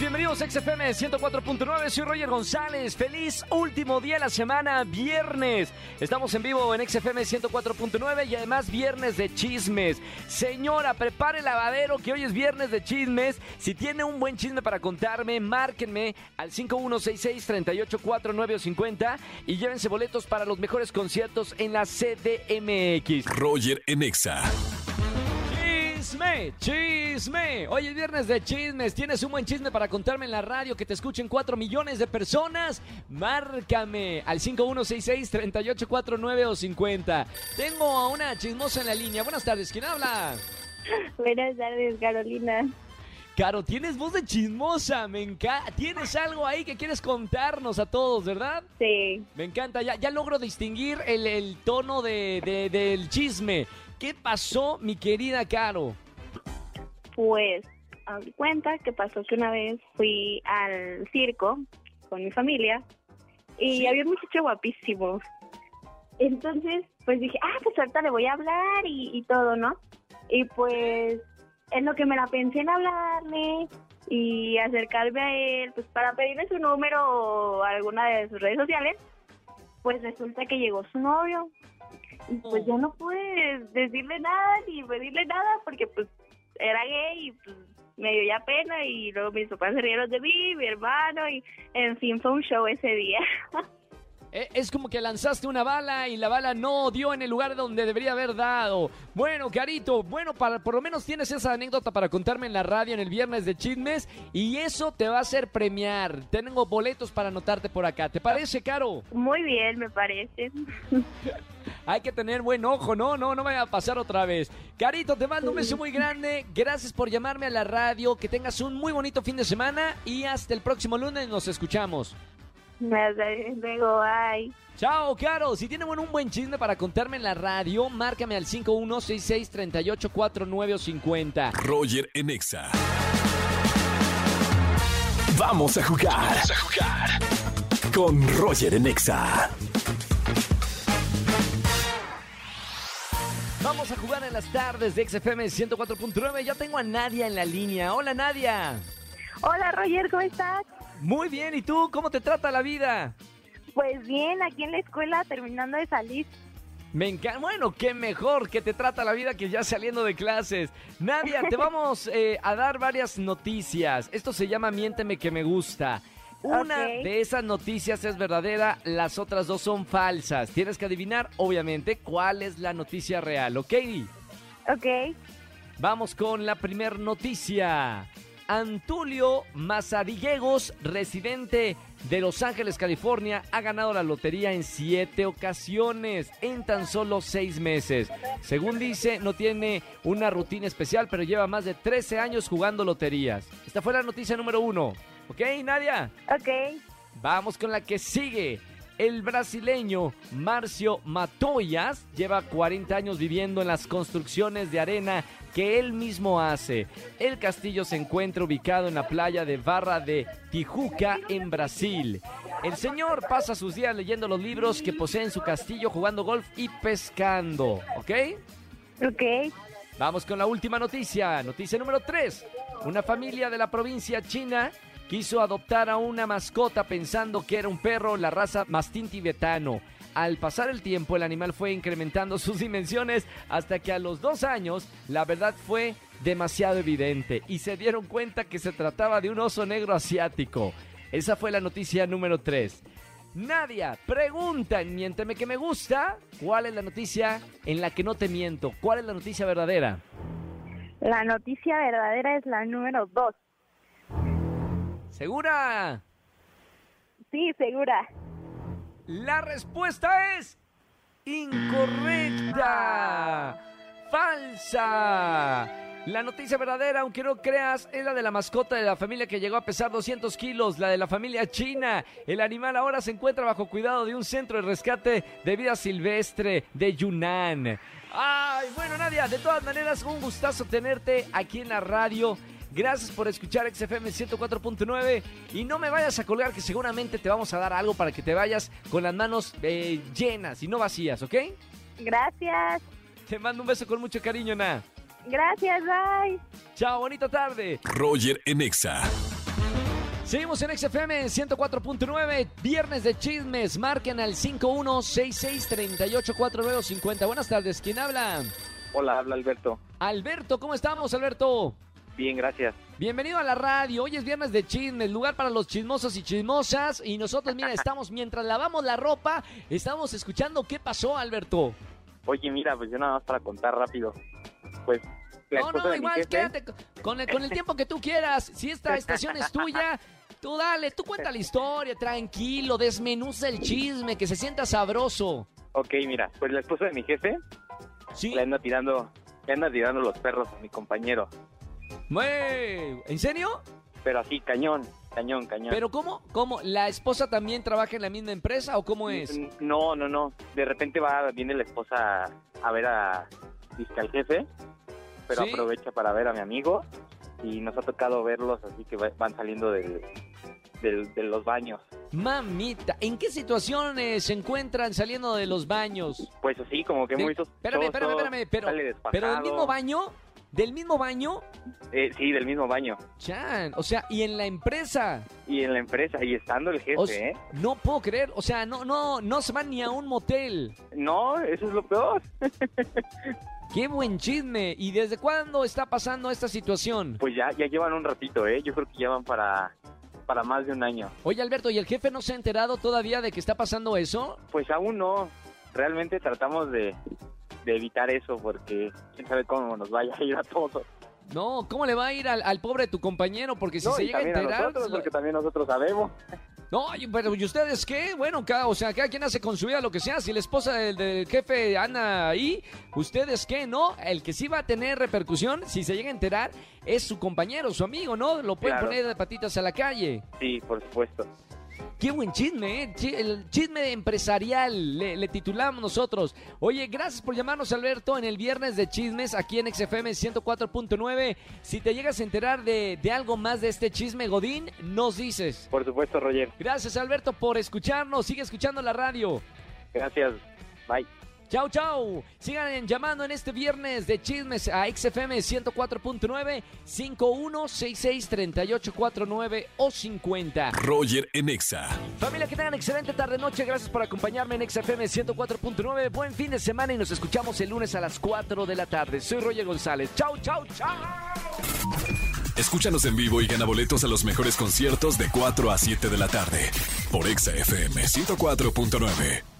bienvenidos a XFM 104.9, soy Roger González, feliz último día de la semana, viernes. Estamos en vivo en XFM 104.9 y además viernes de chismes. Señora, prepare el lavadero que hoy es viernes de chismes. Si tiene un buen chisme para contarme, márquenme al 5166-384950 y llévense boletos para los mejores conciertos en la CDMX. Roger en Exa. Chisme, chisme. Hoy es viernes de chismes. ¿Tienes un buen chisme para contarme en la radio que te escuchen 4 millones de personas? Márcame al 5166-3849 o 50. Tengo a una chismosa en la línea. Buenas tardes, ¿quién habla? Buenas tardes, Carolina. Caro, tienes voz de chismosa, me encanta. Tienes algo ahí que quieres contarnos a todos, ¿verdad? Sí, Me encanta, ya, ya logro distinguir el, el tono de, de- del chisme. ¿Qué pasó, mi querida Caro? pues, haz de cuenta que pasó que una vez fui al circo con mi familia y Sí. había un muchacho guapísimo. Entonces, pues dije, ah, pues ahorita le voy a hablar y, y todo, ¿no? Y pues, en lo que me la pensé en hablarle y acercarme a él, pues para pedirle su número o alguna de sus redes sociales, pues resulta que llegó su novio. Y pues ya no pude decirle nada ni pedirle nada porque pues era gay y pues me dio ya pena y luego mis papás se rieron de mí, mi hermano y en fin fue un show ese día. Eh, Es como que lanzaste una bala y la bala no dio en el lugar donde debería haber dado. Bueno, Carito, bueno, para, por lo menos tienes esa anécdota para contarme en la radio en el viernes de chismes y eso te va a hacer premiar. Tengo boletos para anotarte por acá. ¿Te parece, Caro? Muy bien, me parece. Hay que tener buen ojo, no, no, no me vaya a pasar otra vez. Carito, te mando un beso muy grande. Gracias por llamarme a la radio. Que tengas un muy bonito fin de semana y hasta el próximo lunes nos escuchamos. Hasta luego, bye. Chao, Caro. Si tienen un buen chisme para contarme en la radio, márcame al 5166-384950. Roger en Exa. Vamos a jugar. Vamos a jugar. Con Roger en Exa. Vamos a jugar en las tardes de XFM 104.9. Ya tengo a Nadia en la línea. Hola, Nadia. Hola, Roger, ¿cómo estás? Muy bien, ¿y tú? ¿Cómo te trata la vida? Pues bien, aquí en la escuela terminando de salir. Me encanta. Bueno, qué mejor que te trata la vida que ya saliendo de clases. Nadia, te vamos eh, a dar varias noticias. Esto se llama Miénteme que me gusta. Una de esas noticias es verdadera, las otras dos son falsas. Tienes que adivinar, obviamente, cuál es la noticia real, ¿ok? Ok, Vamos con la primer noticia. Antulio Mazariegos, residente de Los Ángeles, California, ha ganado la lotería en siete ocasiones en tan solo seis meses. Según dice, no tiene una rutina especial, pero lleva más de 13 años jugando loterías. Esta fue la noticia número uno. ¿Ok, Nadia? ok. Vamos con la que sigue. El brasileño Marcio Matoyas lleva 40 años viviendo en las construcciones de arena que él mismo hace. El castillo se encuentra ubicado en la playa de Barra de Tijuca, en Brasil. El señor pasa sus días leyendo los libros que posee en su castillo, jugando golf y pescando. ¿Ok? Ok, Vamos con la última noticia. Noticia número 3. Una familia de la provincia china quiso adoptar a una mascota pensando que era un perro, la raza mastín tibetano. Al pasar el tiempo, el animal fue incrementando sus dimensiones hasta que a los dos años la verdad fue demasiado evidente y se dieron cuenta que se trataba de un oso negro asiático. Esa fue la noticia número 3. Nadia, pregunta en Miénteme que me gusta. ¿Cuál es la noticia en la que no te miento? ¿Cuál es la noticia verdadera? la noticia verdadera es la número dos. ¿Segura? Sí, segura. La respuesta es incorrecta. Falsa. La noticia verdadera, aunque no creas, es la de la mascota de la familia que llegó a pesar 200 kilos, la de la familia china. El animal ahora se encuentra bajo cuidado de un centro de rescate de vida silvestre de Yunnan. Ay, bueno, Nadia, de todas maneras, un gustazo tenerte aquí en la radio. Gracias por escuchar XFM 104.9 y no me vayas a colgar que seguramente te vamos a dar algo para que te vayas con las manos eh, llenas y no vacías, ¿ok? Gracias. Te mando un beso con mucho cariño, Na. Gracias, bye. Chao, bonita tarde. Roger en Exa. Seguimos en XFM 104.9, viernes de chismes. Marquen al 5166384950. Buenas tardes, ¿quién habla? Hola, habla Alberto. Alberto, ¿cómo estamos, Alberto? Bien, gracias. Bienvenido a la radio. Hoy es viernes de chismes, lugar para los chismosos y chismosas. Y nosotros, mira, estamos mientras lavamos la ropa, estamos escuchando qué pasó, Alberto. Oye, mira, pues yo nada más para contar rápido. Pues la No, no, igual, jefe- quédate con el, con el tiempo que tú quieras. Si esta estación es tuya, tú dale, tú cuenta la historia, tranquilo, desmenuza el chisme, que se sienta sabroso. Ok, mira, pues la esposa de mi jefe Sí. le anda tirando, le anda tirando los perros a mi compañero. Güey, ¿En serio? Pero así, cañón, cañón, cañón. ¿Pero cómo? ¿Cómo? ¿La esposa también trabaja en la misma empresa o cómo es? No, no, no. De repente va, viene la esposa a ver a dizque al jefe, pero Sí. aprovecha para ver a mi amigo y nos ha tocado verlos así que va- van saliendo del, del- de los baños. Mamita, ¿en qué situaciones se encuentran saliendo de los baños? Pues así, como que De- muy sospechoso. espérame, espérame, espérame, pero, pero del mismo baño, del mismo baño, Eh, sí, del mismo baño. Chan, o sea, y en la empresa. Y en la empresa, y estando el jefe, O ¿eh? No puedo creer, o sea, no, no, no se van ni a un motel. No, eso es lo peor. Qué buen chisme. ¿Y desde cuándo está pasando esta situación? Pues ya, ya llevan un ratito, ¿eh? Yo creo que ya van para, para más de un año. Oye, Alberto, ¿y el jefe no se ha enterado todavía de que está pasando eso? Pues aún no. Realmente tratamos de, de evitar eso porque quién sabe cómo nos vaya a ir a todos. No, ¿cómo le va a ir al, al pobre tu compañero? Porque si No, se y llega a también a enterar... nosotros, porque también nosotros sabemos. No, pero ¿y ustedes qué? Bueno, cada, o sea, cada quien hace con su vida lo que sea. Si la esposa del, del jefe anda ahí, ¿ustedes qué? No, el que sí va a tener repercusión, si se llega a enterar, es su compañero, su amigo, ¿no? Lo pueden Claro. poner de patitas a la calle. Sí, por supuesto. Qué buen chisme, ¿eh? El chisme empresarial, le, le titulamos nosotros. Oye, gracias por llamarnos, Alberto, en el viernes de chismes aquí en XFM 104.9. Si te llegas a enterar de, de algo más de este chisme, Godín, nos dices. Por supuesto, Roger. Gracias, Alberto, por escucharnos. Sigue escuchando la radio. Gracias. Bye. Chau, chau. Sigan llamando en este viernes de chismes a XFM 104.9 51663849 o 50. Roger en Exa. Familia, que tengan excelente tarde noche. Gracias por acompañarme en XFM 104.9. Buen fin de semana y nos escuchamos el lunes a las 4 de la tarde. Soy Roger González. Chau, chau, chau. Escúchanos en vivo y gana boletos a los mejores conciertos de 4 a 7 de la tarde por Exa FM 104.9.